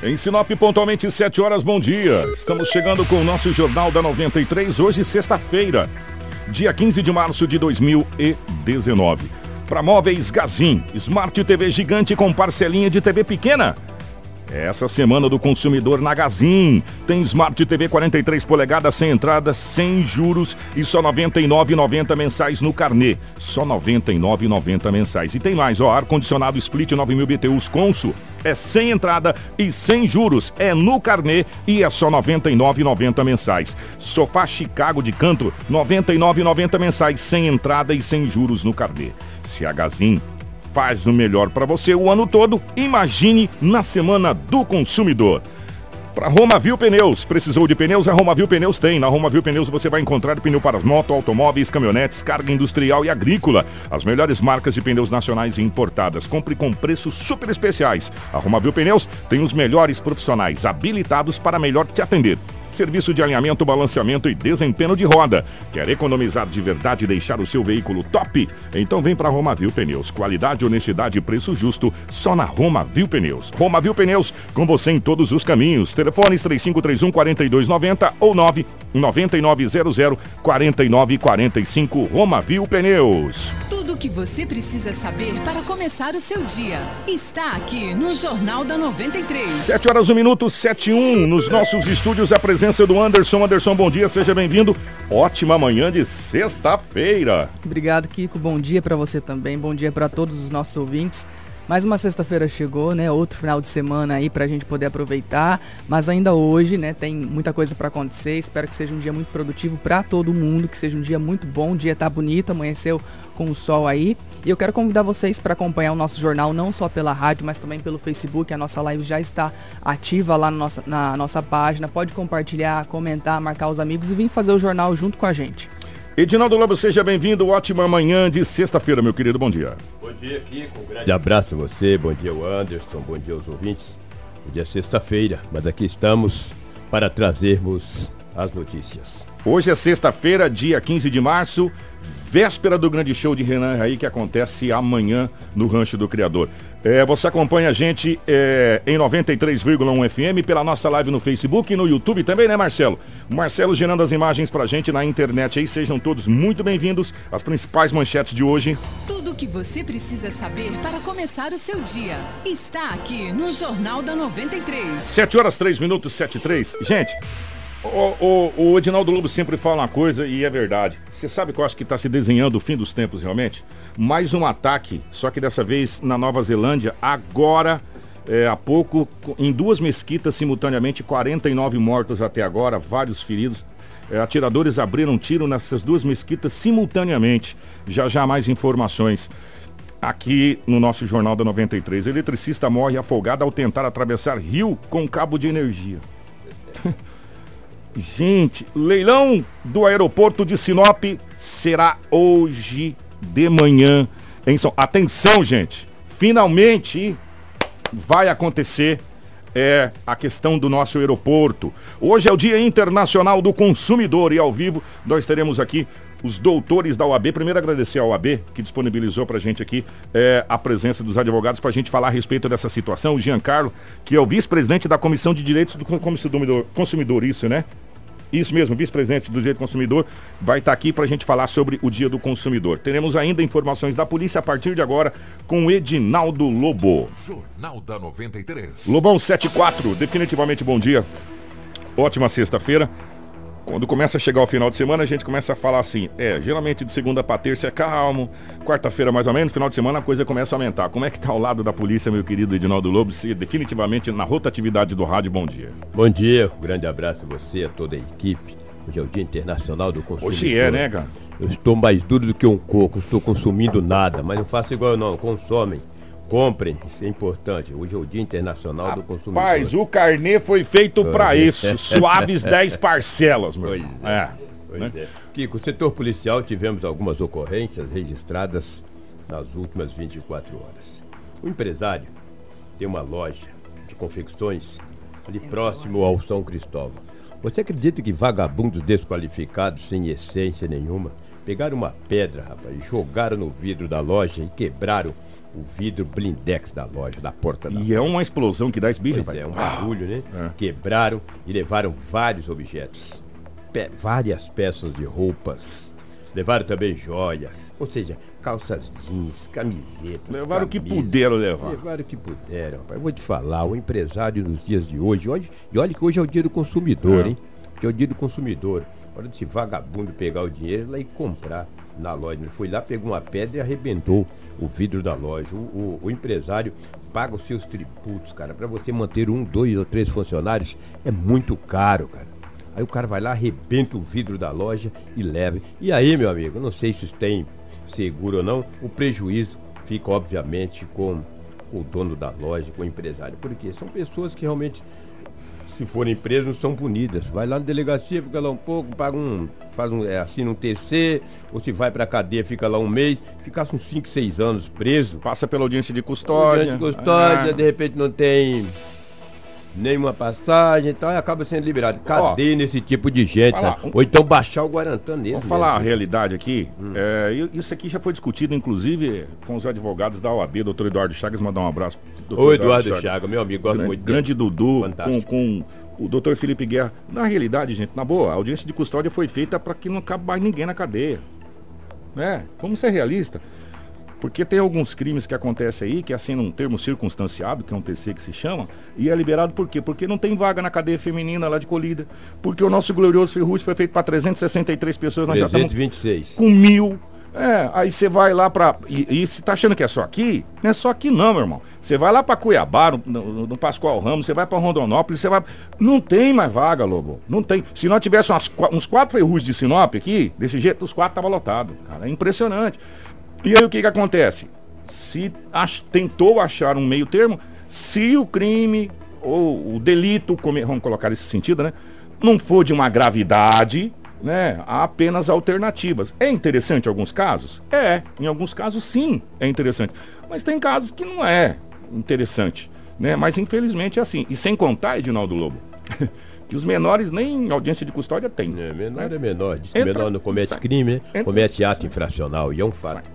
Em Sinop, pontualmente 7 horas, bom dia. Estamos chegando com o nosso Jornal da 93, hoje, sexta-feira, dia 15 de março de 2019. Para móveis Gazin, Smart TV gigante com parcelinha de TV pequena. Essa semana do consumidor na Gazin tem Smart TV 43 polegadas sem entrada, sem juros e só R$ 99,90 mensais no carnê. Só R$ 99,90 mensais. E tem mais, ó, ar-condicionado Split 9000 BTUs Consul é sem entrada e sem juros. É no carnê e é só R$ 99,90 mensais. Sofá Chicago de canto, R$ 99,90 mensais, sem entrada e sem juros no carnê. Se a Gazin faz o melhor para você o ano todo, imagine na Semana do Consumidor. Para Romavil Pneus, precisou de pneus? A Romavil Pneus tem. Na Romavil Pneus você vai encontrar pneu para moto, automóveis, caminhonetes, carga industrial e agrícola. As melhores marcas de pneus nacionais e importadas. Compre com preços super especiais. A Romavil Pneus tem os melhores profissionais habilitados para melhor te atender serviço de alinhamento, balanceamento e desempenho de roda. Quer economizar de verdade e deixar o seu veículo top? Então vem para Romavil Pneus. Qualidade, honestidade e preço justo só na Romavil Pneus. Romavil Pneus, com você em todos os caminhos. Telefones 3531 4290 ou 99900 4945 Romavil Pneus. Tudo o que você precisa saber para começar o seu dia está aqui no Jornal da 93. 7 horas 1 minuto 71 nos nossos estúdios a presença do Anderson. Anderson, bom dia, seja bem-vindo. Ótima manhã de sexta-feira. Obrigado, Kiko. Bom dia para você também. Bom dia para todos os nossos ouvintes. Mais uma sexta-feira chegou, né? Outro final de semana aí pra gente poder aproveitar. Mas ainda hoje, né? Tem muita coisa para acontecer. Espero que seja um dia muito produtivo para todo mundo, que seja um dia muito bom. O dia tá bonito, amanheceu com o sol aí. E eu quero convidar vocês para acompanhar o nosso jornal não só pela rádio, mas também pelo Facebook. A nossa live já está ativa lá na nossa, na nossa página. Pode compartilhar, comentar, marcar os amigos e vir fazer o jornal junto com a gente. Edinaldo Lobo, seja bem-vindo. Ótima manhã de sexta-feira, meu querido. Bom dia. Bom dia, Kiko. Um grande abraço a você. Bom dia, o Anderson. Bom dia aos ouvintes. Bom dia, sexta-feira, mas aqui estamos para trazermos as notícias. Hoje é sexta-feira, dia 15 de março, véspera do grande show de Renan Raí que acontece amanhã no Rancho do Criador. É, você acompanha a gente é, em 93,1 FM pela nossa live no Facebook e no YouTube também, né, Marcelo? Marcelo gerando as imagens pra gente na internet aí. Sejam todos muito bem-vindos. As principais manchetes de hoje. Tudo o que você precisa saber para começar o seu dia está aqui no Jornal da 93. 7 horas 3 minutos, 7 e 3. Gente, o, o, o Edinaldo Lobo sempre fala uma coisa e é verdade. Você sabe que eu acho que está se desenhando o fim dos tempos realmente? Mais um ataque, só que dessa vez na Nova Zelândia, agora, é, há pouco, em duas mesquitas simultaneamente, 49 mortos até agora, vários feridos. É, atiradores abriram tiro nessas duas mesquitas simultaneamente. Já já mais informações. Aqui no nosso Jornal da 93, eletricista morre afogado ao tentar atravessar rio com cabo de energia. Gente, leilão do aeroporto de Sinop será hoje de manhã em São... Atenção, gente. Finalmente vai acontecer é a questão do nosso aeroporto. Hoje é o Dia Internacional do Consumidor e ao vivo nós teremos aqui os doutores da OAB. Primeiro agradecer ao OAB que disponibilizou para a gente aqui é, a presença dos advogados para a gente falar a respeito dessa situação. O Giancarlo, que é o vice-presidente da Comissão de Direitos do Consumidor, consumidor isso, né? Isso mesmo, vice-presidente do Direito do Consumidor vai estar tá aqui para a gente falar sobre o Dia do Consumidor. Teremos ainda informações da polícia a partir de agora com Edinaldo Lobo. Jornal da 93. Lobão 74, definitivamente bom dia. Ótima sexta-feira. Quando começa a chegar o final de semana, a gente começa a falar assim: é, geralmente de segunda para terça é calmo, quarta-feira mais ou menos, final de semana a coisa começa a aumentar. Como é que tá ao lado da polícia, meu querido Edinaldo Lobo, se definitivamente na rotatividade do rádio? Bom dia. Bom dia, um grande abraço a você, a toda a equipe. Hoje é o Dia Internacional do Consumidor. Hoje é, né, cara? Eu estou mais duro do que um coco, estou consumindo nada, mas não faço igual não, consomem. Comprem, isso é importante. Hoje é o Dia Internacional do Consumidor. Rapaz, o carnê foi feito pra isso. Suaves 10 parcelas, meu Pois é. É. Pois né? é. Kiko, o setor policial tivemos algumas ocorrências registradas nas últimas 24 horas. O empresário tem uma loja de confecções ali próximo ao São Cristóvão. Você acredita que vagabundos desqualificados, sem essência nenhuma, pegaram uma pedra, rapaz, e jogaram no vidro da loja e quebraram o vidro blindex da loja, da porta da E é uma explosão que dá esse bicho, rapaz. é, um barulho, né? É. Quebraram e levaram vários objetos. Pe- várias peças de roupas. Levaram também joias. Ou seja, calças jeans, camisetas. Levaram o que puderam levar. Levaram o que puderam. rapaz. Eu vou te falar, o empresário nos dias de hoje, hoje e olha que hoje é o dia do consumidor, É. hein? Hoje é o dia do consumidor. Hora desse vagabundo pegar o dinheiro lá e comprar na loja. Ele foi lá, pegou uma pedra e arrebentou o vidro da loja. O, o- o empresário paga os seus tributos, cara. Para você manter um, dois ou três funcionários é muito caro, cara. Aí o cara vai lá, arrebenta o vidro da loja e leva. E aí, meu amigo, não sei se isso tem seguro ou não, o prejuízo fica, obviamente, com o dono da loja, com o empresário. Porque são pessoas que realmente, se forem presas, não são punidas. Vai lá na delegacia, fica lá um pouco, paga um. faz um. É, assina um TC, ou se vai pra cadeia, fica lá um mês, ficasse uns 5, 6 anos preso. Passa pela audiência de custódia. Durante custódia, É. de repente não tem nenhuma passagem e tal, e acaba sendo liberado. Cadê nesse tipo de gente, falar, um- Ou então baixar o Guarantã nele. Vamos falar a mesmo. realidade aqui. É, e- isso aqui já foi discutido, inclusive, com os advogados da OAB, doutor Eduardo Chagas, mandar um abraço. doutor Ô, Eduardo Chaga, meu amigo, gosto grande, muito grande Dudu, com, Fantástico. com o doutor Felipe Guerra. Na realidade, gente, na boa, a audiência de custódia foi feita para que não cabe mais ninguém na cadeia. Né? Vamos ser realista. Porque tem alguns crimes que acontecem aí, que assinam um termo circunstanciado, que é um TC que se chama, e é liberado por quê? Porque não tem vaga na cadeia feminina lá de colhida. Porque o nosso glorioso Ferrugem foi feito para 363 pessoas, nós já estamos 326. com mil. É, aí você vai lá pra. E, e você tá achando que é só aqui? Não é só aqui, não, meu irmão. Você vai lá pra Cuiabá, no, no- no Pascoal Ramos, você vai pra Rondonópolis, você vai. Não tem mais vaga, Lobo. Não tem. Se nós tivéssemos uns quatro ferrugem de Sinop aqui, desse jeito, os quatro tava lotado. Cara, é impressionante. E aí o que que acontece? Se ach- tentou achar um meio termo, se o crime ou o delito, come- vamos colocar nesse sentido, né? Não for de uma gravidade, né? Há apenas alternativas. É interessante em alguns casos? É. Em alguns casos, sim, é interessante. Mas tem casos que não é interessante, né? Mas infelizmente é assim. E sem contar, Edinaldo Lobo, que os menores nem audiência de custódia têm. É, menor é menor. Diz que Entra, menor não comete sai. crime, né? Entra, comete ato sai. infracional. E é um fato.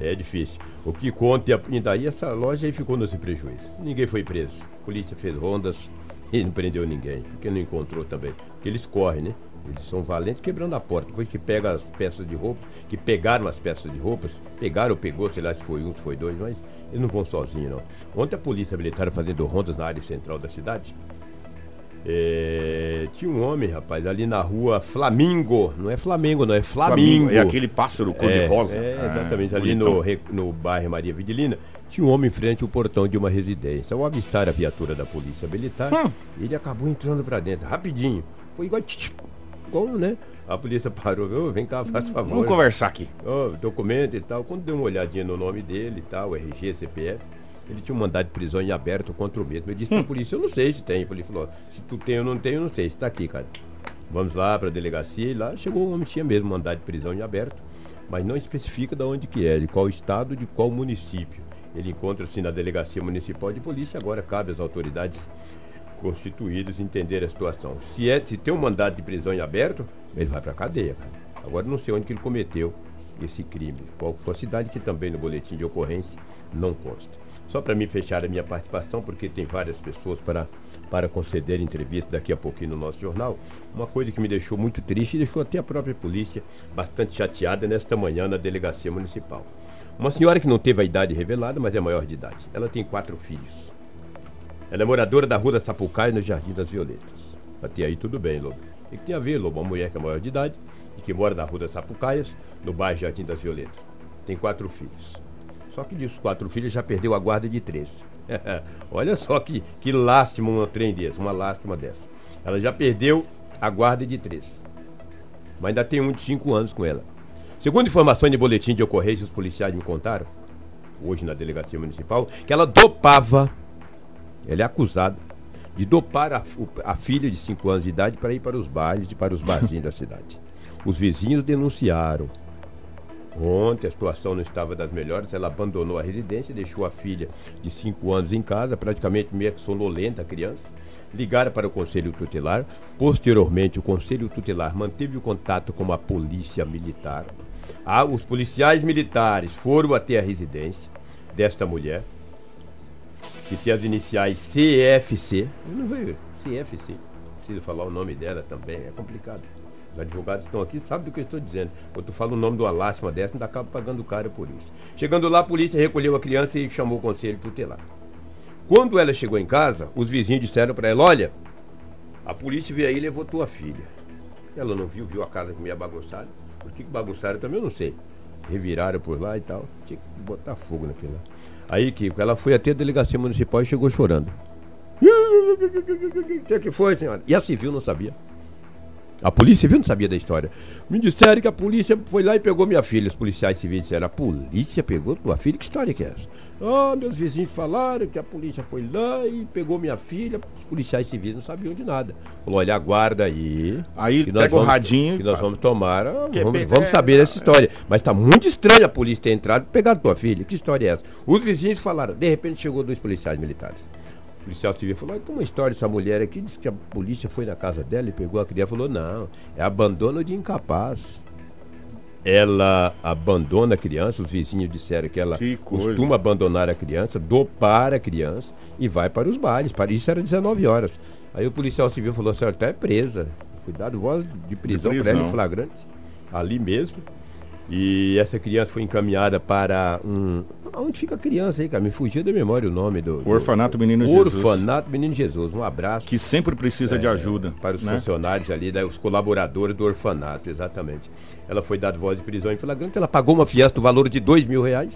É difícil. O que conta, e daí essa loja aí ficou nesse prejuízo. Ninguém foi preso. A polícia fez rondas e não prendeu ninguém. Porque não encontrou também. Porque eles correm, né? Eles são valentes quebrando a porta. Depois que pega as peças de roupa, que pegaram as peças de roupas, pegaram ou pegou, sei lá se foi um, se foi dois, mas eles não vão sozinhos, não. Ontem a polícia militar fazendo rondas na área central da cidade. É, tinha um homem, rapaz, ali na rua Flamingo. Não é Flamengo, não, é Flamingo. É aquele pássaro cor-de-rosa. É, exatamente, ali bonitão. no, no bairro Maria Vidilina, tinha um homem em frente ao portão de uma residência. Ao avistar a viatura da polícia militar, Hum. ele acabou entrando pra dentro, rapidinho. Foi igual, igual, né? A polícia parou, "Ô, vem cá, faz favor. Vamos conversar aqui. Ó, documento e tal. Quando deu uma olhadinha no nome dele e tal, RG, CPF, ele tinha um mandado de prisão em aberto contra o mesmo. Ele disse pra polícia, eu não sei se tem. Ele falou, se tu tem ou não tem, eu não sei. Se tá aqui, cara. Vamos lá pra delegacia e lá chegou o homem, tinha mesmo mandado de prisão em aberto, mas não especifica de onde que é, de qual estado, de qual município. Ele encontra-se na delegacia municipal de polícia, agora cabe às autoridades constituídas entender a situação. Se, é, se tem um mandado de prisão em aberto, ele vai pra cadeia, cara. Agora não sei onde que ele cometeu esse crime. Qual foi a cidade que também no boletim de ocorrência não consta. Só para mim fechar a minha participação, porque tem várias pessoas para, para conceder entrevista daqui a pouquinho no nosso jornal, uma coisa que me deixou muito triste e deixou até a própria polícia bastante chateada nesta manhã na delegacia municipal. Uma senhora que não teve a idade revelada, mas é maior de idade. Ela tem quatro filhos. Ela é moradora da rua da Sapucaia, no Jardim das Violetas. Até aí tudo bem, Lobo. E que tem a ver, Lobo? Uma mulher que é maior de idade e que mora na rua das Sapucaias, no bairro Jardim das Violetas. Tem quatro filhos. Só que disso, quatro filhos já perdeu a guarda de três. Olha só que, que lástima um trem desse, uma lástima dessa. Ela já perdeu a guarda de três. Mas ainda tem um de cinco anos com ela. Segundo informações de boletim de ocorrência, os policiais me contaram, hoje na delegacia municipal, que ela dopava, ela é acusada de dopar a, a filha de 5 anos de idade para ir para os bailes e para os barzinhos da cidade. Os vizinhos denunciaram. Ontem a situação não estava das melhores, ela abandonou a residência, deixou a filha de 5 anos em casa, praticamente meio que sonolenta a criança. Ligaram para o Conselho Tutelar. Posteriormente, o Conselho Tutelar manteve o contato com a Polícia Militar. Ah, os policiais militares foram até a residência desta mulher, que tem as iniciais CFC. Eu não vejo CFC. Preciso falar o nome dela também, é complicado. Os advogados estão aqui, sabem do que eu estou dizendo. Quando tu fala o nome de uma lástima dessa, ainda acaba pagando caro por isso. Chegando lá, a polícia recolheu a criança e chamou o conselho tutelar. Quando ela chegou em casa, os vizinhos disseram para ela, olha, a polícia veio aí e levou tua filha. Ela não viu, viu a casa meio bagunçada. Por que que bagunçaram também eu não sei. Reviraram por lá e tal. Tinha que botar fogo naquilo lá. Aí, Kiko, ela foi até a delegacia municipal e chegou chorando. O que que foi, senhora? E a civil não sabia. A polícia civil não sabia da história. Me disseram que a polícia foi lá e pegou minha filha. Os policiais civis disseram, a polícia pegou tua filha? Que história que é essa? Ah, meus vizinhos falaram que a polícia foi lá e pegou minha filha. Os policiais civis não sabiam de nada. Falou, olha, aguarda aí. Aí que nós pega o vamos- radinho e Que nós passa. vamos tomar. ah, Vamos, pegar- vamos saber dessa história. Mas tá muito estranho a polícia ter entrado e pegado tua filha. Que história é essa? Os vizinhos falaram, de repente chegou dois policiais militares. O policial civil falou, "Ah, tem uma história dessa mulher aqui, disse que a polícia foi na casa dela e pegou a criança. Falou, não, é abandono de incapaz. Ela abandona a criança, os vizinhos disseram que ela Que costuma abandonar a criança, dopar a criança e vai para os bailes. Para isso era 19 horas. Aí o policial civil falou, a senhora está presa. Foi dado voz de prisão, prisão. prévio flagrante, ali mesmo. E essa criança foi encaminhada para um. Onde fica a criança aí, cara? Me fugiu da memória o nome do. do- Orfanato Menino Jesus. Orfanato Menino Jesus. Um abraço Que sempre precisa de ajuda. para os né? funcionários ali, né, os colaboradores do orfanato, exatamente. Ela foi dada voz de prisão em flagrante, ela pagou uma fiança do valor de dois mil reais.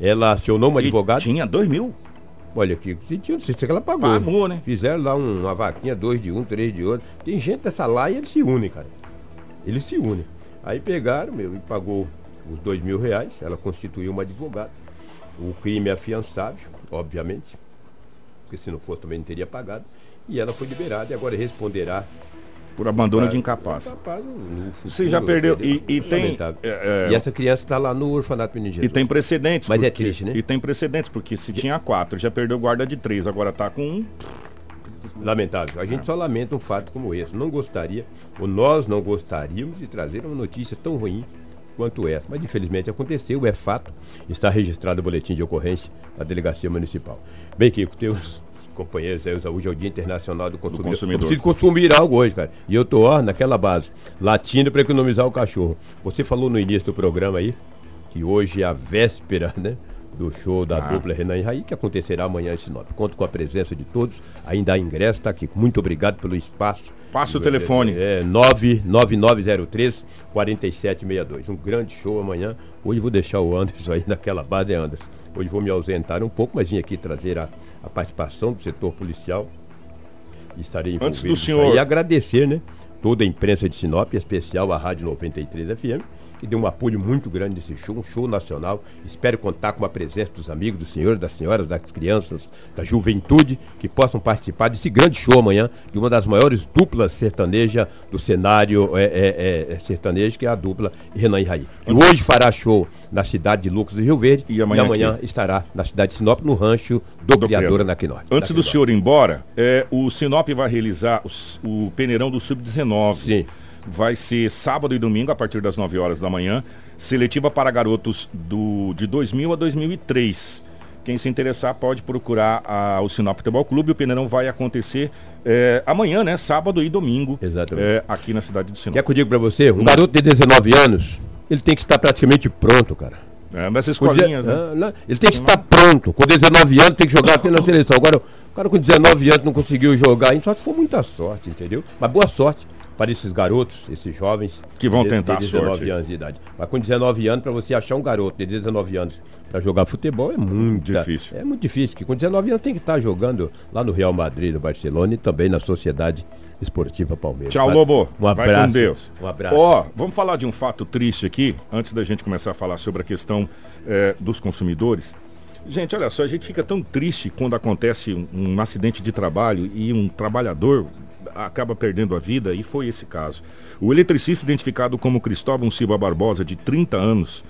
Ela acionou uma E advogada. Tinha dois mil. Olha aqui, se tinha, se ela pagou. Pagou, né? Fizeram lá um- uma vaquinha, dois de um, três de outro. Tem gente dessa lá e eles se unem, cara. Eles se unem. Aí pegaram, meu, e pagou os dois mil reais. Ela constituiu uma advogada. O crime é afiançável, obviamente. Porque se não fosse também não teria pagado. E ela foi liberada e agora responderá. Por abandono de incapaz. incapaz futuro, Você já perdeu. E, e tem. É, é, E essa criança está lá no orfanato Menino E Jesus. tem precedentes. Mas é porque- triste, né? E tem precedentes, porque se tinha quatro, já perdeu guarda de três, agora tá com um. Lamentável. A gente só lamenta um fato como esse. Não gostaria, ou nós não gostaríamos de trazer uma notícia tão ruim quanto essa. Mas infelizmente aconteceu, é fato. Está registrado o boletim de ocorrência na delegacia municipal. Bem, Kiko, teus companheiros aí, hoje é o Dia Internacional do Consumidor. consumidor. Eu preciso consumir algo hoje, cara. E eu tô, ó, naquela base, latindo para economizar o cachorro. Você falou no início do programa aí, que hoje é a véspera, né? Do show da dupla Renan e Raí, que acontecerá amanhã em Sinop. Conto com a presença de todos. Ainda há ingresso, tá aqui. Muito obrigado pelo espaço. Passa o telefone. É 99903 4762. Um grande show amanhã. Hoje vou deixar o Anderson aí naquela base, né, Anderson? Hoje vou me ausentar um pouco, mas vim aqui trazer a, a participação do setor policial. Estarei envolvido. Antes do senhor-. E agradecer, né? Toda a imprensa de Sinop, em especial a Rádio 93 FM, que deu um apoio muito grande nesse show, um show nacional. Espero contar com a presença dos amigos, dos senhores, das senhoras, das crianças, da juventude, que possam participar desse grande show amanhã, de uma das maiores duplas sertanejas do cenário é, é, é, sertanejo, que é a dupla Renan e Raí. Que hoje fará show na cidade de Lucas do Rio Verde E amanhã aqui. estará na cidade de Sinop, no rancho do, Do Criadora Criador. na Quinorte. Antes do senhor ir embora, é, o Sinop vai realizar o, o peneirão do Sub-19. Sim. Vai ser sábado e domingo, a partir das 9 horas da manhã. Seletiva para garotos do, de 2000 a 2003. Quem se interessar pode procurar a- o Sinop Futebol Clube. O peneirão vai acontecer é, amanhã, né? Sábado e domingo. Exatamente. é, aqui na cidade de Sinop. Quer que eu diga pra você? Um garoto de 19 anos, ele tem que estar praticamente pronto, cara. É, deze- escolinhas, né? Ah, não, Ele tem que estar pronto. Com 19 anos tem que jogar até na seleção. Agora, o cara com 19 anos não conseguiu jogar, só se for muita sorte, entendeu? Mas boa sorte. Para esses garotos, esses jovens Que vão de- tentar de 19 sorte. anos de idade. Mas com 19 anos, para você achar um garoto de 19 anos para jogar futebol é muito Difícil. É muito difícil, que com 19 anos tem que estar jogando lá no Real Madrid, no Barcelona e também na Sociedade Esportiva Palmeiras. Tchau, Lobo. Um abraço. Vai com Deus. Um abraço. Ó, vamos falar de um fato triste aqui, antes da gente começar a falar sobre a questão eh, dos consumidores. Gente, olha só, a gente fica tão triste quando acontece um, um acidente de trabalho e um trabalhador acaba perdendo a vida, e foi esse caso. O eletricista identificado como Cristóvão Silva Barbosa, de 30 anos,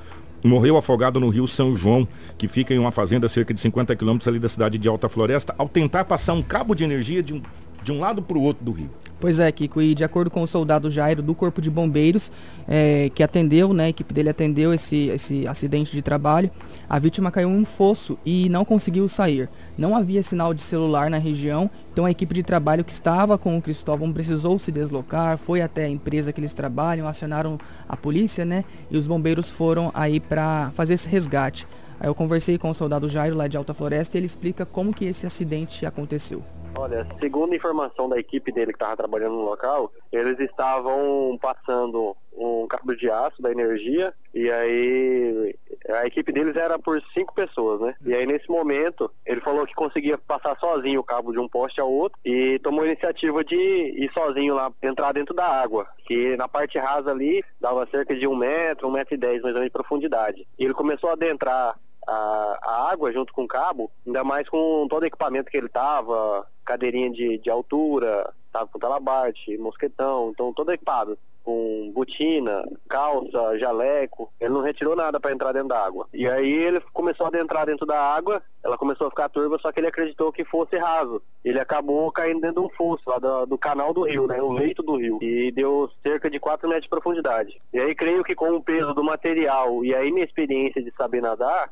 morreu afogado no rio São João, que fica em uma fazenda a cerca de 50 quilômetros ali da cidade de Alta Floresta, ao tentar passar um cabo de energia de um, de um lado para o outro do rio. Pois é, Kiko, e de acordo com o soldado Jairo do Corpo de Bombeiros, eh, que atendeu, né, a equipe dele atendeu esse, esse acidente de trabalho, a vítima caiu em um fosso e não conseguiu sair. Não havia sinal de celular na região, então a equipe de trabalho que estava com o Cristóvão precisou se deslocar, foi até a empresa que eles trabalham, acionaram a polícia, né, e os bombeiros foram aí para fazer esse resgate. Aí eu conversei com o soldado Jairo lá de Alta Floresta e ele explica como que esse acidente aconteceu. Olha, segundo a informação da equipe dele que estava trabalhando no local, eles estavam passando um cabo de aço da energia e aí a equipe deles era por cinco pessoas, né? E aí nesse momento ele falou que conseguia passar sozinho o cabo de um poste ao outro e tomou a iniciativa de ir sozinho lá, entrar dentro da água, que na parte rasa ali dava cerca de um metro, um metro e dez mais ou menos de profundidade. E ele começou a adentrar a, a água junto com o cabo, ainda mais com todo o equipamento que ele tava, cadeirinha de, de altura, tava com talabarte, mosquetão, então todo equipado, com botina, calça, jaleco, ele não retirou nada para entrar dentro da água. E aí ele começou a adentrar dentro da água, ela começou a ficar turva, só que ele acreditou que fosse raso. Ele acabou caindo dentro de um fosso lá do, do canal do rio, né, o leito do rio, e deu cerca de 4 metros de profundidade. E aí creio que com o peso do material e a inexperiência de saber nadar,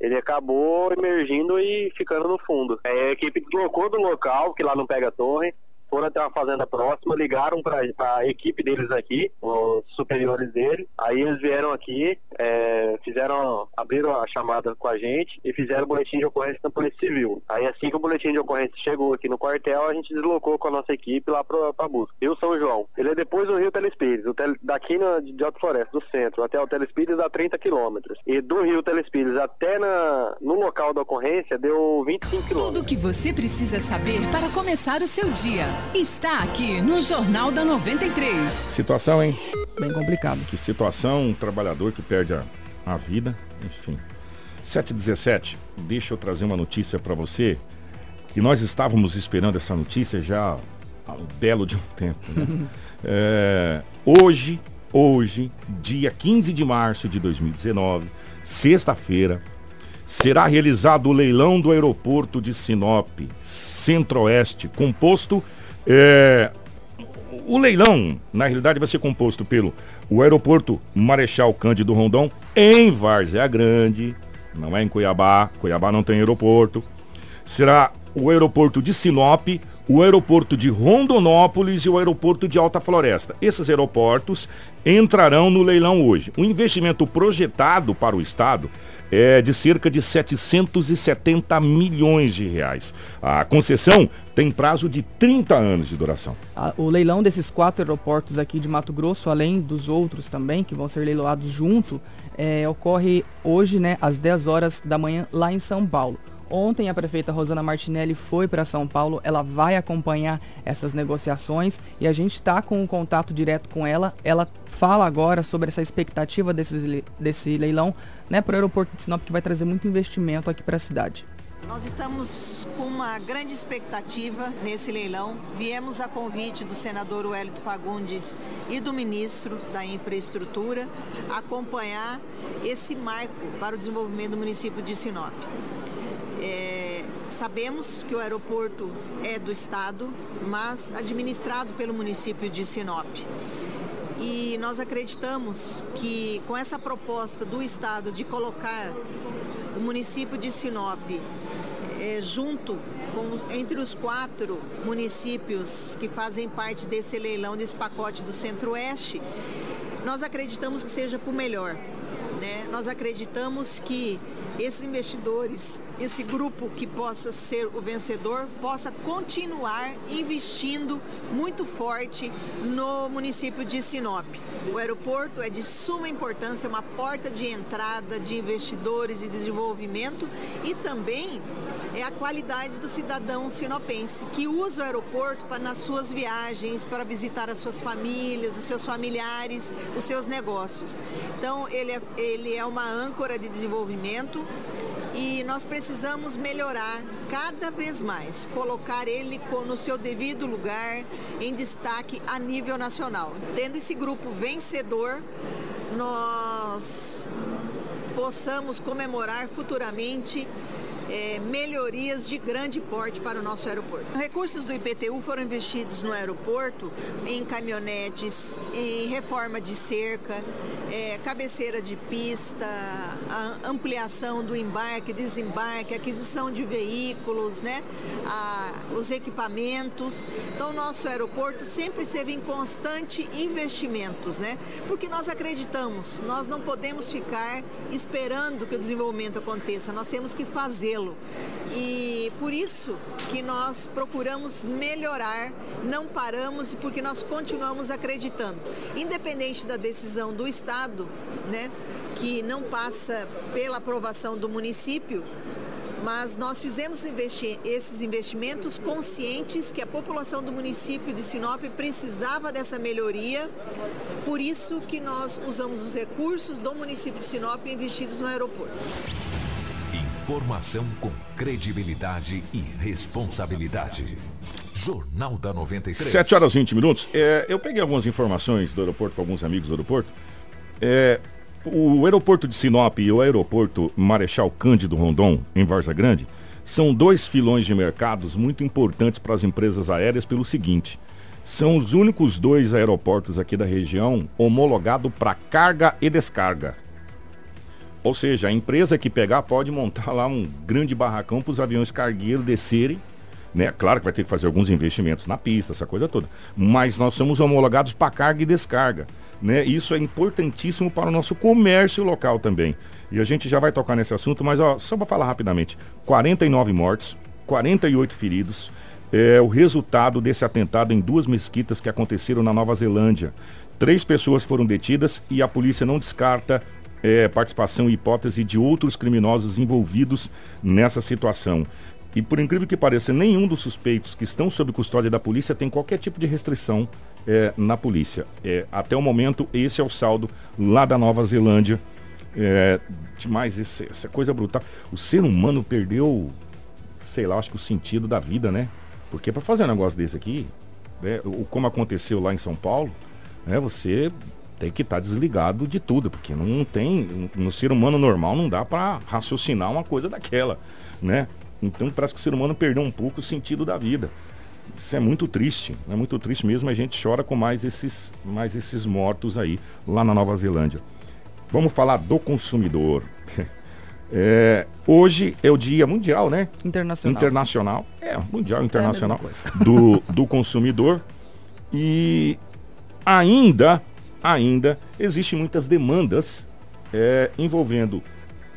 ele acabou emergindo e ficando no fundo. Aí a equipe deslocou do local, que lá não pega torre, foram até uma fazenda próxima, ligaram para a equipe deles aqui, os superiores dele. Aí eles vieram aqui, é, fizeram, abriram a chamada com a gente e fizeram o boletim de ocorrência na Polícia Civil. Aí assim que o boletim de ocorrência chegou aqui no quartel, a gente deslocou com a nossa equipe lá para a busca. Rio São João. Ele é depois do Rio Telespires. O tel, daqui na, de Alto Floresta, do centro, até o Telespires dá 30 quilômetros. E do Rio Telespires até na, no local da ocorrência deu 25 quilômetros. Tudo o que você precisa saber para começar o seu dia está aqui no Jornal da 93. Situação, hein? Bem complicado. Que situação, um trabalhador que perde a, a vida, enfim. 717, deixa eu trazer uma notícia para você, que nós estávamos esperando essa notícia já há um belo de um tempo. né? É, hoje, hoje, dia 15 de março de 2019, sexta-feira, será realizado o leilão do aeroporto de Sinop, Centro-Oeste, composto é, o leilão, na realidade, vai ser composto pelo o aeroporto Marechal Cândido Rondon em Várzea Grande, não é em Cuiabá, Cuiabá não tem aeroporto. Será o aeroporto de Sinop, o aeroporto de Rondonópolis e o aeroporto de Alta Floresta. Esses aeroportos entrarão no leilão hoje. O investimento projetado para o estado é de cerca de 770 milhões de reais. A concessão tem prazo de 30 anos de duração. O leilão desses quatro aeroportos aqui de Mato Grosso, além dos outros também, que vão ser leiloados junto, é, ocorre hoje, né, às 10 horas da manhã, lá em São Paulo. Ontem a prefeita Rosana Martinelli foi para São Paulo, ela vai acompanhar essas negociações e a gente está com um contato direto com ela. Ela fala agora sobre essa expectativa desses desse leilão né, para o aeroporto de Sinop, que vai trazer muito investimento aqui para a cidade. Nós estamos com uma grande expectativa nesse leilão. Viemos a convite do senador Wellington Fagundes e do ministro da Infraestrutura acompanhar esse marco para o desenvolvimento do município de Sinop. É, sabemos que o aeroporto é do Estado, mas administrado pelo município de Sinop. E nós acreditamos que com essa proposta do Estado de colocar o município de Sinop eh, junto com, entre os quatro municípios que fazem parte desse leilão, desse pacote do Centro-Oeste, nós acreditamos que seja por melhor. Né? Nós acreditamos que esses investidores esse grupo que possa ser o vencedor possa continuar investindo muito forte no município de Sinop. O aeroporto é de suma importância, uma porta de entrada de investidores e desenvolvimento e também é a qualidade do cidadão sinopense, que usa o aeroporto para, nas suas viagens, para visitar as suas famílias, os seus familiares, os seus negócios. Então, ele é, ele é uma âncora de desenvolvimento e nós precisamos melhorar cada vez mais, colocar ele no seu devido lugar, em destaque a nível nacional. Tendo esse grupo vencedor, nós possamos comemorar futuramente é, melhorias de grande porte para o nosso aeroporto. Recursos do IPTU foram investidos no aeroporto em caminhonetes, em reforma de cerca, é, cabeceira de pista, ampliação do embarque, desembarque, aquisição de veículos, né? A, os equipamentos. Então, nosso aeroporto sempre esteve em constante investimentos, né? Porque nós acreditamos, nós não podemos ficar esperando que o desenvolvimento aconteça, nós temos que fazer e por isso que nós procuramos melhorar, não paramos porque nós continuamos acreditando. Independente da decisão do Estado, né, que não passa pela aprovação do município, mas nós fizemos investi esses investimentos conscientes que a população do município de Sinop precisava dessa melhoria, por isso que nós usamos os recursos do município de Sinop investidos no aeroporto. Informação com credibilidade e responsabilidade. Jornal da 93. 7 horas e 20 minutos. É, eu peguei algumas informações do aeroporto com alguns amigos do aeroporto. É, o aeroporto de Sinop e o aeroporto Marechal Cândido Rondon, em Varza Grande, são dois filões de mercados muito importantes para as empresas aéreas pelo seguinte. São os únicos dois aeroportos aqui da região homologados para carga e descarga. Ou seja, a empresa que pegar pode montar lá um grande barracão para os aviões cargueiros descerem. Né? Claro que vai ter que fazer alguns investimentos na pista, essa coisa toda. Mas nós somos homologados para carga e descarga. Né? Isso é importantíssimo para o nosso comércio local também. E a gente já vai tocar nesse assunto, mas ó, só para falar rapidamente: 49 mortes, 48 feridos. É o resultado desse atentado em duas mesquitas que aconteceram na Nova Zelândia. Três pessoas foram detidas e a polícia não descarta é, participação e hipótese de outros criminosos envolvidos nessa situação. E por incrível que pareça, nenhum dos suspeitos que estão sob custódia da polícia tem qualquer tipo de restrição é, na polícia. É, até o momento, esse é o saldo lá da Nova Zelândia. É, demais, esse, essa coisa brutal. O ser humano perdeu, sei lá, acho que o sentido da vida, né? Porque para fazer um negócio desse aqui, né, como aconteceu lá em São Paulo, né, você tem que estar tá desligado de tudo, porque não tem, no ser humano normal não dá para raciocinar uma coisa daquela, né? Então parece que o ser humano perdeu um pouco o sentido da vida. Isso é muito triste, é muito triste mesmo. A gente chora com mais esses, mais esses mortos aí lá na Nova Zelândia. Vamos falar do consumidor. É, hoje é o dia mundial, né? Internacional. Internacional. É, mundial internacional é do, do consumidor. E ainda ainda existem muitas demandas é, envolvendo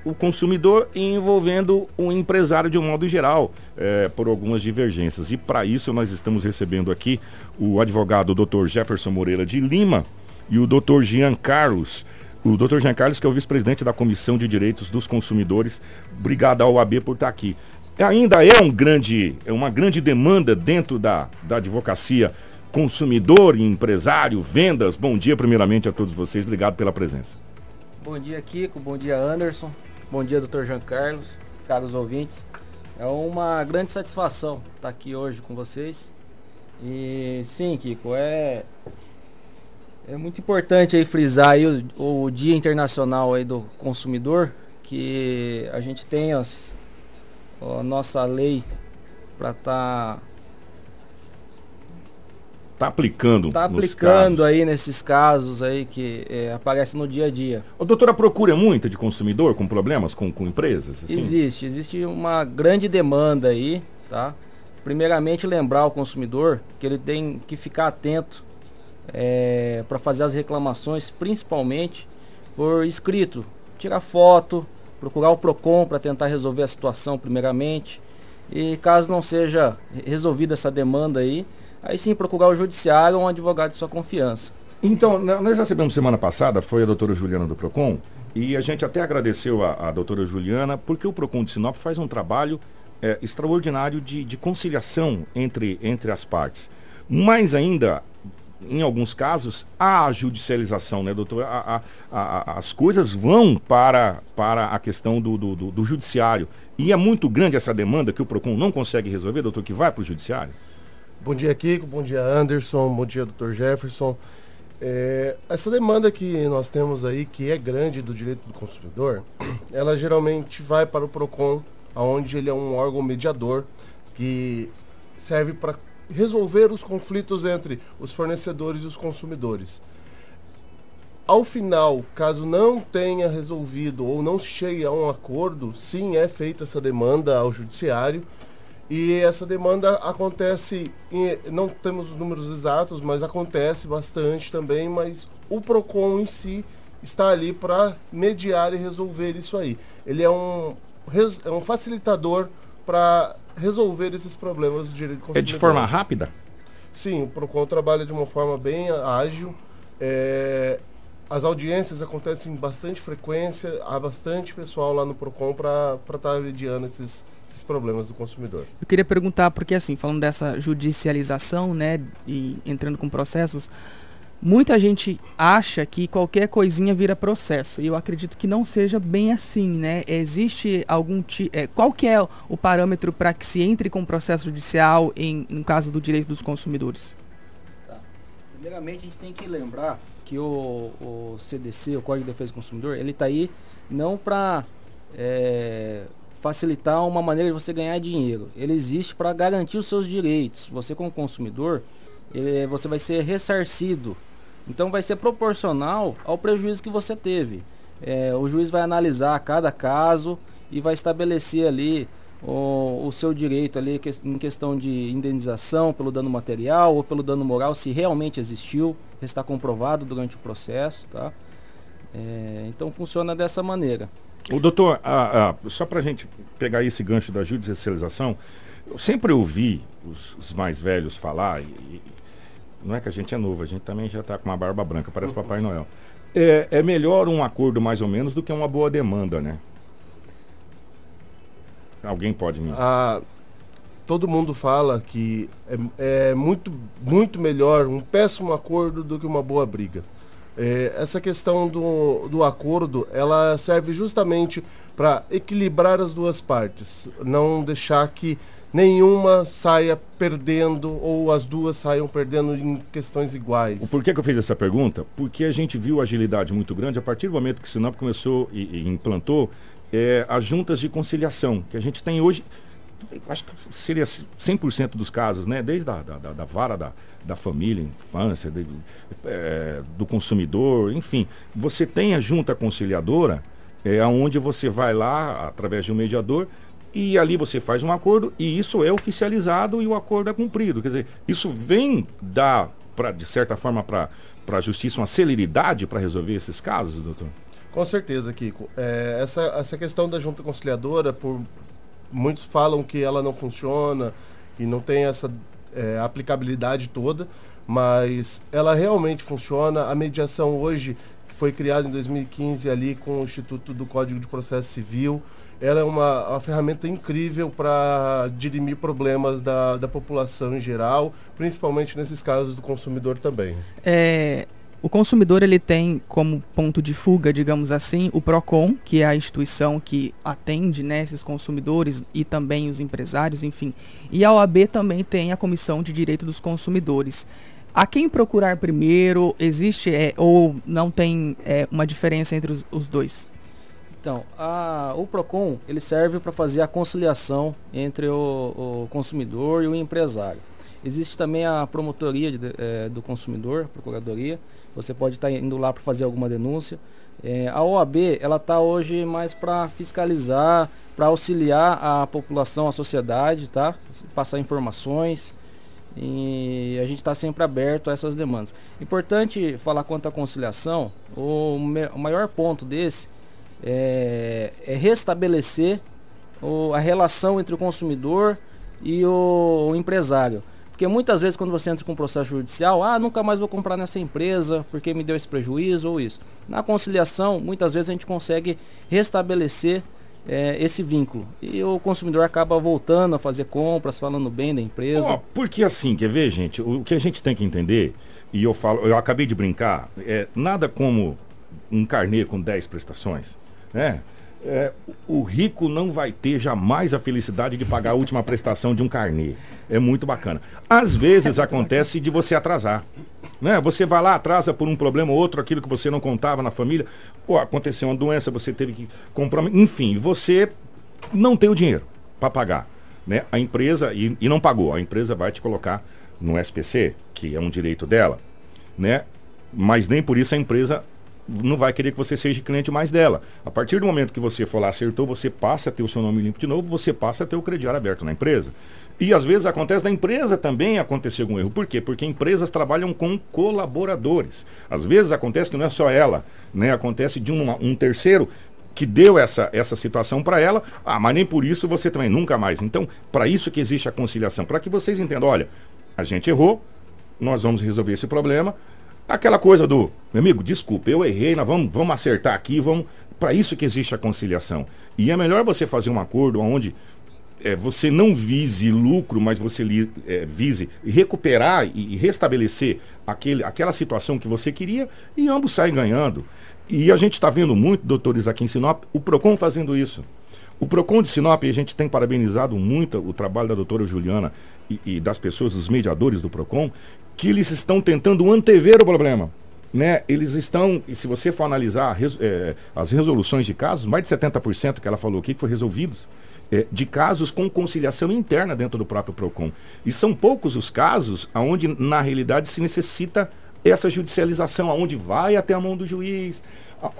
o consumidor e envolvendo o empresário de um modo geral, é, por algumas divergências. E para isso nós estamos recebendo aqui o advogado Dr. Jefferson Moreira de Lima e o Dr. Jean Carlos. O Dr. Jean Carlos, que é o vice-presidente da Comissão de Direitos dos Consumidores. Obrigado ao AB por estar aqui. Ainda é um grande, é uma grande demanda dentro da, da advocacia consumidor e empresário, vendas. Bom dia, primeiramente, a todos vocês. Obrigado pela presença. Bom dia, Kiko. Bom dia, Anderson. Bom dia, doutor Jean Carlos, caros ouvintes. É uma grande satisfação estar aqui hoje com vocês. E sim, Kiko, é é muito importante aí frisar aí o, o Dia Internacional aí do Consumidor, que a gente tem as, a nossa lei para estar tá Tá aplicando. Tá aplicando aí nesses casos aí que é, aparecem no dia a dia. O doutora procura muito de consumidor com problemas com, com empresas? Assim? Existe, existe uma grande demanda aí, tá? Primeiramente lembrar o consumidor que ele tem que ficar atento é, para fazer as reclamações, principalmente por escrito. Tirar foto, procurar o PROCON para tentar resolver a situação primeiramente. E caso não seja resolvida essa demanda aí, aí sim procurar o judiciário ou um advogado de sua confiança. Então, nós recebemos semana passada, foi a doutora Juliana do PROCON, e a gente até agradeceu a, a doutora Juliana, porque o PROCON de Sinop faz um trabalho é, extraordinário de, de conciliação entre, entre as partes. Mais ainda, em alguns casos, há judicialização, né, doutor? A, a, a, as coisas vão para, para a questão do, do, do, do, judiciário. E é muito grande essa demanda que o PROCON não consegue resolver, doutor, que vai para o judiciário? Bom dia, Kiko. Bom dia, Anderson. Bom dia, doutor Jefferson. É, essa demanda que nós temos aí, que é grande do direito do consumidor, ela geralmente vai para o PROCON, onde ele é um órgão mediador que serve para resolver os conflitos entre os fornecedores e os consumidores. Ao final, caso não tenha resolvido ou não chegue a um acordo, sim, é feita essa demanda ao judiciário. E essa demanda acontece, em, não temos os números exatos, mas acontece bastante também, mas o PROCON em si está ali para mediar e resolver isso aí. Ele é um, é um facilitador para resolver esses problemas do direito consumidor. É de forma rápida? Sim, o PROCON trabalha de uma forma bem ágil. É, as audiências acontecem em bastante frequência, há bastante pessoal lá no PROCON para estar tá mediando esses, esses problemas do consumidor. Eu queria perguntar, porque assim, falando dessa judicialização, né, e entrando com processos, Muita gente acha que qualquer coisinha vira processo. E eu acredito que não seja bem assim, né? Existe algum tipo. É, qual que é o parâmetro para que se entre com processo judicial em, no caso do direito dos consumidores? Tá. Primeiramente, a gente tem que lembrar que o, o CDC, o Código de Defesa do Consumidor, ele está aí não para é, facilitar uma maneira de você ganhar dinheiro. Ele existe para garantir os seus direitos. Você, como consumidor, ele, você vai ser ressarcido então vai ser proporcional ao prejuízo que você teve. É, o juiz vai analisar cada caso e vai estabelecer ali o, o, seu direito ali em questão de indenização pelo dano material ou pelo dano moral, se realmente existiu, está comprovado durante o processo, tá? É, então funciona dessa maneira. O doutor, ah, ah, só para a gente pegar esse gancho da judicialização, eu sempre ouvi os, os mais velhos falar, e, não é que a gente é novo, a gente também já está com uma barba branca, parece Papai Noel. É, é melhor um acordo mais ou menos do que uma boa demanda, né? Alguém pode me. Ah, todo mundo fala que é, é, muito, muito melhor um péssimo acordo do que uma boa briga. É, essa questão do, do acordo, ela serve justamente para equilibrar as duas partes, não deixar que nenhuma saia perdendo ou as duas saiam perdendo em questões iguais. Por que, que eu fiz essa pergunta? Porque a gente viu agilidade muito grande a partir do momento que o Sinop começou e, e implantou é, as juntas de conciliação, que a gente tem hoje, acho que seria 100% dos casos, né? Desde a da, da, da vara da, da família, infância, de, é, do consumidor, enfim. Você tem a junta conciliadora, é, onde você vai lá, através de um mediador, e ali você faz um acordo e isso é oficializado e o acordo é cumprido. Quer dizer, isso vem dar, pra, de certa forma, para a justiça uma celeridade para resolver esses casos, doutor? Com certeza, Kiko. É, essa, essa questão da junta conciliadora, por muitos falam que ela não funciona, que não tem essa é, aplicabilidade toda, mas ela realmente funciona. A mediação hoje, que foi criada em 2015 ali com o Instituto do Código de Processo Civil, ela é uma, uma ferramenta incrível para dirimir problemas da, da população em geral, principalmente nesses casos do consumidor também. É, o consumidor ele tem como ponto de fuga, digamos assim, o Procon, que é a instituição que atende né, esses consumidores e também os empresários, enfim. E a OAB também tem a Comissão de Direito dos Consumidores. A quem procurar primeiro? Existe é, ou não tem é, uma diferença entre os, os dois? Então, a, o PROCON ele serve para fazer a conciliação entre o, o, consumidor e o empresário. Existe também a promotoria de, é, do consumidor, procuradoria. Você pode estar tá indo lá para fazer alguma denúncia. É, a OAB ela está hoje mais para fiscalizar, para auxiliar a população, a sociedade, tá? Passar informações. E a gente está sempre aberto a essas demandas. Importante falar quanto à conciliação. O, o maior ponto desse é, é restabelecer o, a relação entre o consumidor e o, o empresário. Porque muitas vezes quando você entra com um processo judicial, ah, nunca mais vou comprar nessa empresa porque me deu esse prejuízo ou isso. Na conciliação, muitas vezes a gente consegue restabelecer é, esse vínculo. E o consumidor acaba voltando a fazer compras, falando bem da empresa. Oh, porque assim, quer ver, gente? O que a gente tem que entender, e eu falo, eu acabei de brincar, é nada como um carnê com 10 prestações, né? É, o rico não vai ter jamais a felicidade de pagar a última prestação de um carnê. É muito bacana. Às vezes acontece de você atrasar. Né? Você vai lá, atrasa por um problema ou outro, aquilo que você não contava na família. Pô, aconteceu uma doença, você teve que comprar. Enfim, você não tem o dinheiro para pagar. Né? A empresa, e, e não pagou, a empresa vai te colocar no SPC, que é um direito dela, né? Mas nem por isso a empresa não vai querer que você seja cliente mais dela. A partir do momento que você for lá, acertou, você passa a ter o seu nome limpo de novo, você passa a ter o crediário aberto na empresa. E às vezes acontece da empresa também acontecer algum erro. Por quê? Porque empresas trabalham com colaboradores. Às vezes acontece que não é só ela, né? Acontece de um, um terceiro que deu essa, essa situação para ela, ah, mas nem por isso você também, nunca mais. Então, para isso que existe a conciliação, para que vocês entendam, olha, a gente errou, nós vamos resolver esse problema, Aquela coisa do, meu amigo, desculpa, eu errei, nós vamos, vamos acertar aqui, vamos. Para isso que existe a conciliação. E é melhor você fazer um acordo onde é, você não vise lucro, mas você li, é, vise recuperar e, e, restabelecer aquele, aquela situação que você queria e ambos saem ganhando. E a gente está vendo muito, doutores, aqui em Sinop, o PROCON fazendo isso. O PROCON de Sinop, a gente tem parabenizado muito o trabalho da doutora Juliana e, e das pessoas, dos mediadores do PROCON, que eles estão tentando antever o problema. Né? Eles estão, e se você for analisar é, as resoluções de casos, mais de 70% que ela falou aqui que foi resolvidos, é, de casos com conciliação interna dentro do próprio PROCON. E são poucos os casos onde, na realidade, se necessita essa judicialização, aonde vai até a mão do juiz,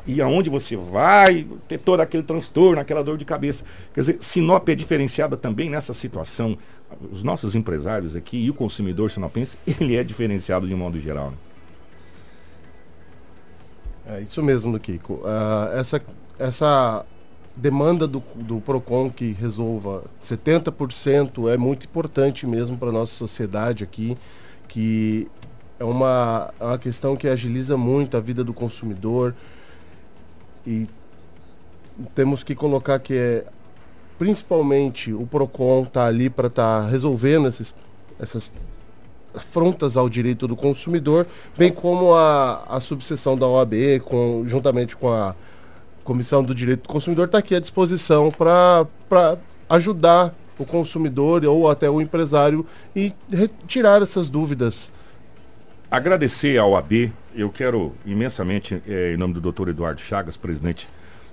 e aonde você vai ter todo aquele transtorno, aquela dor de cabeça. Quer dizer, Sinop é diferenciada também nessa situação os nossos empresários aqui e o consumidor sinopense, ele é diferenciado de modo geral. Né? É isso mesmo, Kiko. Uh, essa, essa demanda do, do PROCON que resolva 70% é muito importante mesmo para a nossa sociedade aqui, que é uma, é uma questão que agiliza muito a vida do consumidor e temos que colocar que é principalmente o PROCON está ali para estar tá resolvendo esses, essas afrontas ao direito do consumidor, bem como a, a subseção da OAB, com, juntamente com a Comissão do Direito do Consumidor, está aqui à disposição para ajudar o consumidor ou até o empresário e retirar essas dúvidas. Agradecer à OAB, eu quero imensamente, é, em nome do doutor Eduardo Chagas, presidente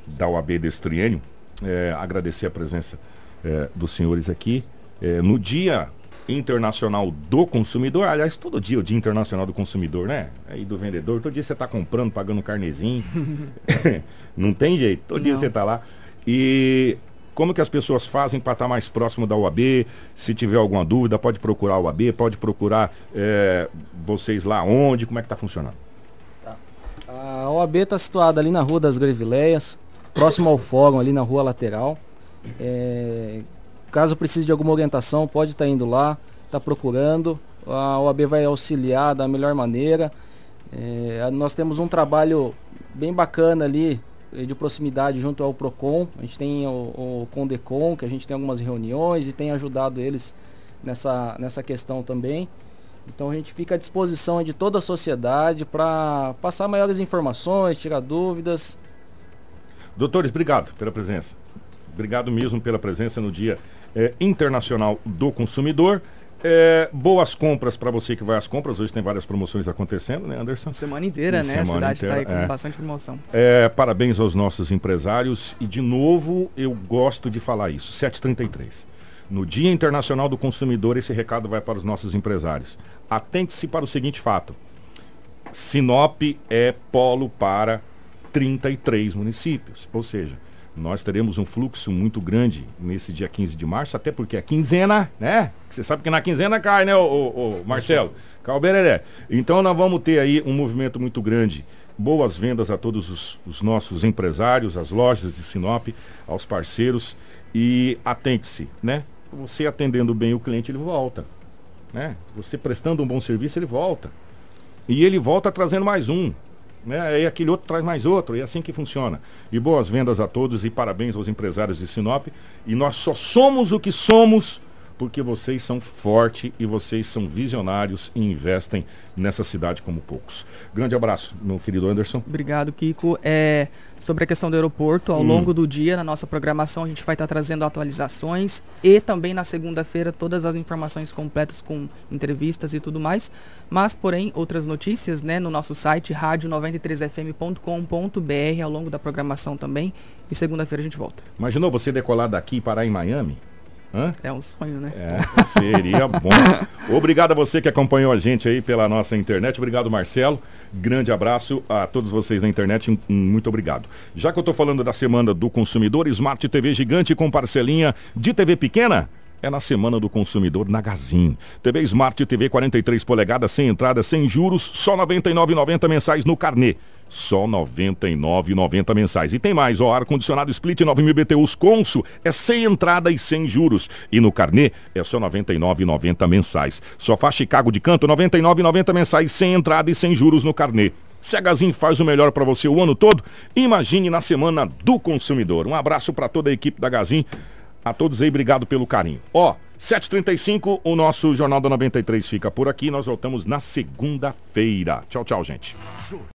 da OAB desse triênio, é, agradecer a presença é, dos senhores aqui. É, no Dia Internacional do Consumidor, aliás, todo dia é o Dia Internacional do Consumidor, né? Aí do vendedor, todo dia você está comprando, pagando um carnezinho. Não tem jeito, todo Não. dia você está lá. E como que as pessoas fazem para estar tá mais próximo da UAB? Se tiver alguma dúvida, pode procurar a UAB, pode procurar é, vocês lá onde, como é que está funcionando? Tá. A OAB está situada ali na Rua das Grevileias, próximo ao fórum, ali na rua lateral. É, caso precise de alguma orientação, pode estar tá indo lá, está procurando. A OAB vai auxiliar da melhor maneira. É, nós temos um trabalho bem bacana ali de proximidade junto ao PROCON. A gente tem o, o Condecon, que a gente tem algumas reuniões e tem ajudado eles nessa, nessa questão também. Então a gente fica à disposição de toda a sociedade para passar maiores informações, tirar dúvidas Doutores, obrigado pela presença. Obrigado mesmo pela presença no Dia é, Internacional do Consumidor. É, boas compras para você que vai às compras. Hoje tem várias promoções acontecendo, né, Anderson? Semana inteira, né? Semana a cidade está aí com é. bastante promoção. É, parabéns aos nossos empresários. E, de novo, eu gosto de falar isso. 733. No Dia Internacional do Consumidor, esse recado vai para os nossos empresários. Atente-se para o seguinte fato. Sinop é polo para 33 municípios. Ou seja, nós teremos um fluxo muito grande nesse dia 15 de março, até porque a quinzena, né? Você sabe que na quinzena cai, né, o, Marcelo? Cai o Bereré. Então nós vamos ter aí um movimento muito grande boas vendas a todos os, os nossos empresários, as lojas de Sinop, aos parceiros e atente-se, né? Você atendendo bem o cliente, ele volta, né? Você prestando um bom serviço, ele volta. E ele volta trazendo mais um, né? Aí aquele outro traz mais outro, e é assim que funciona. E boas vendas a todos e parabéns aos empresários de Sinop. E nós só somos o que somos porque vocês são fortes e vocês são visionários e investem nessa cidade como poucos. Grande abraço, meu querido Anderson. Obrigado, Kiko. É, sobre a questão do aeroporto, ao hum. longo do dia, na nossa programação, a gente vai estar trazendo atualizações e também na segunda-feira todas as informações completas com entrevistas e tudo mais. Mas, porém, outras notícias, né, no nosso site rádio93fm.com.br ao longo da programação também. E segunda-feira a gente volta. Imaginou você decolar daqui e parar em Miami? Hã? É um sonho, né? É, seria bom. Obrigado a você que acompanhou a gente aí pela nossa internet. Obrigado, Marcelo. Grande abraço a todos vocês na internet. Muito obrigado. Já que eu estou falando da semana do consumidor, Smart TV gigante com parcelinha de TV pequena é na Semana do Consumidor na Gazin. TV Smart TV 43 polegadas sem entrada, sem juros, só R$ 99,90 mensais no carnê. Só R$ 99,90 mensais. E tem mais, ó, ar-condicionado Split 9000 BTUs Consul é sem entrada e sem juros. E no carnê é só R$ 99,90 mensais. Sofá Chicago de canto, R$ 99,90 mensais, sem entrada e sem juros no carnê. Se a Gazin faz o melhor para você o ano todo, imagine na Semana do Consumidor. Um abraço para toda a equipe da Gazin. A todos aí, obrigado pelo carinho. Ó, 7h35, o nosso Jornal da 93 fica por aqui. Nós voltamos na segunda-feira. Tchau, tchau, gente.